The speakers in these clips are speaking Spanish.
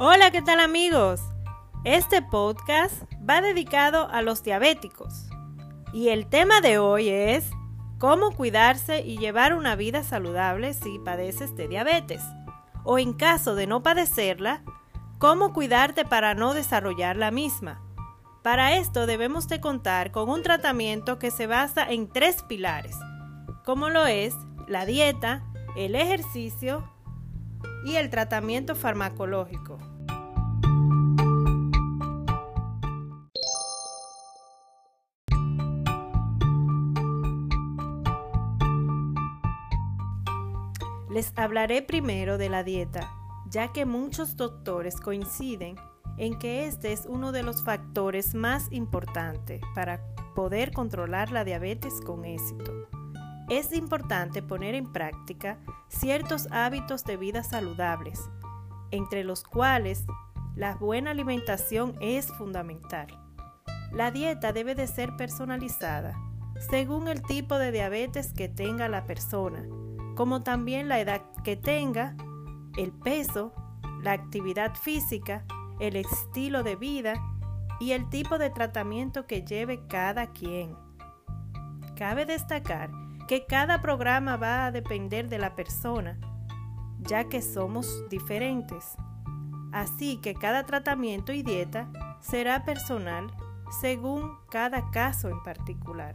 Hola, ¿qué tal amigos? Este podcast va dedicado a los diabéticos y el tema de hoy es cómo cuidarse y llevar una vida saludable si padeces de diabetes o en caso de no padecerla, cómo cuidarte para no desarrollar la misma. Para esto debemos de contar con un tratamiento que se basa en tres pilares, como lo es la dieta, el ejercicio y el tratamiento farmacológico. Les hablaré primero de la dieta, ya que muchos doctores coinciden en que este es uno de los factores más importantes para poder controlar la diabetes con éxito. Es importante poner en práctica ciertos hábitos de vida saludables, entre los cuales la buena alimentación es fundamental. La dieta debe de ser personalizada según el tipo de diabetes que tenga la persona como también la edad que tenga, el peso, la actividad física, el estilo de vida y el tipo de tratamiento que lleve cada quien. Cabe destacar que cada programa va a depender de la persona, ya que somos diferentes. Así que cada tratamiento y dieta será personal según cada caso en particular.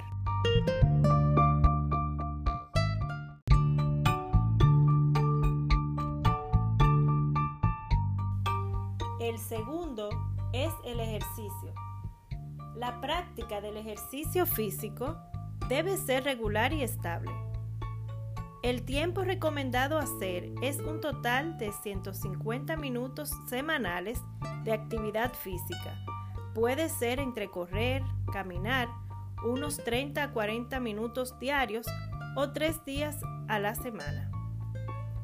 El segundo es el ejercicio. La práctica del ejercicio físico debe ser regular y estable. El tiempo recomendado hacer es un total de 150 minutos semanales de actividad física. Puede ser entre correr, caminar, unos 30 a 40 minutos diarios o tres días a la semana.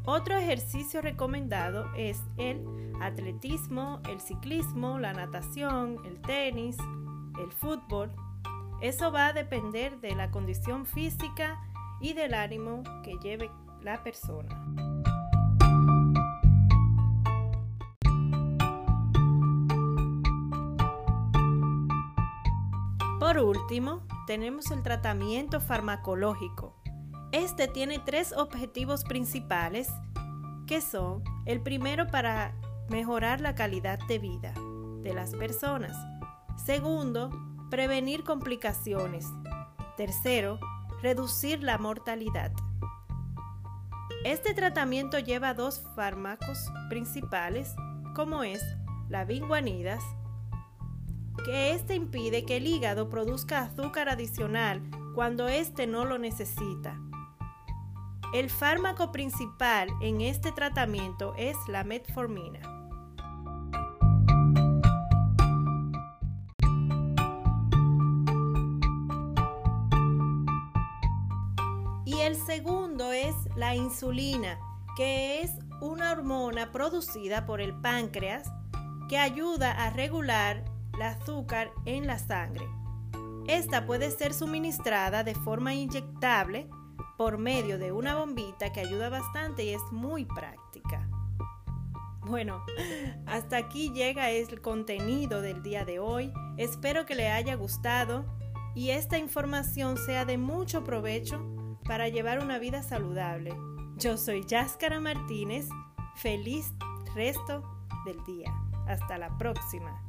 Otro ejercicio recomendado es el atletismo, el ciclismo, la natación, el tenis, el fútbol. Eso va a depender de la condición física y del ánimo que lleve la persona. Por último, tenemos el tratamiento farmacológico este tiene tres objetivos principales que son el primero para mejorar la calidad de vida de las personas. Segundo, prevenir complicaciones. Tercero, reducir la mortalidad. Este tratamiento lleva dos fármacos principales, como es la vinguanidas, que este impide que el hígado produzca azúcar adicional cuando éste no lo necesita. El fármaco principal en este tratamiento es la metformina. Y el segundo es la insulina, que es una hormona producida por el páncreas que ayuda a regular el azúcar en la sangre. Esta puede ser suministrada de forma inyectable por medio de una bombita que ayuda bastante y es muy práctica. Bueno, hasta aquí llega el contenido del día de hoy. Espero que le haya gustado y esta información sea de mucho provecho para llevar una vida saludable. Yo soy Yáscara Martínez. Feliz resto del día. Hasta la próxima.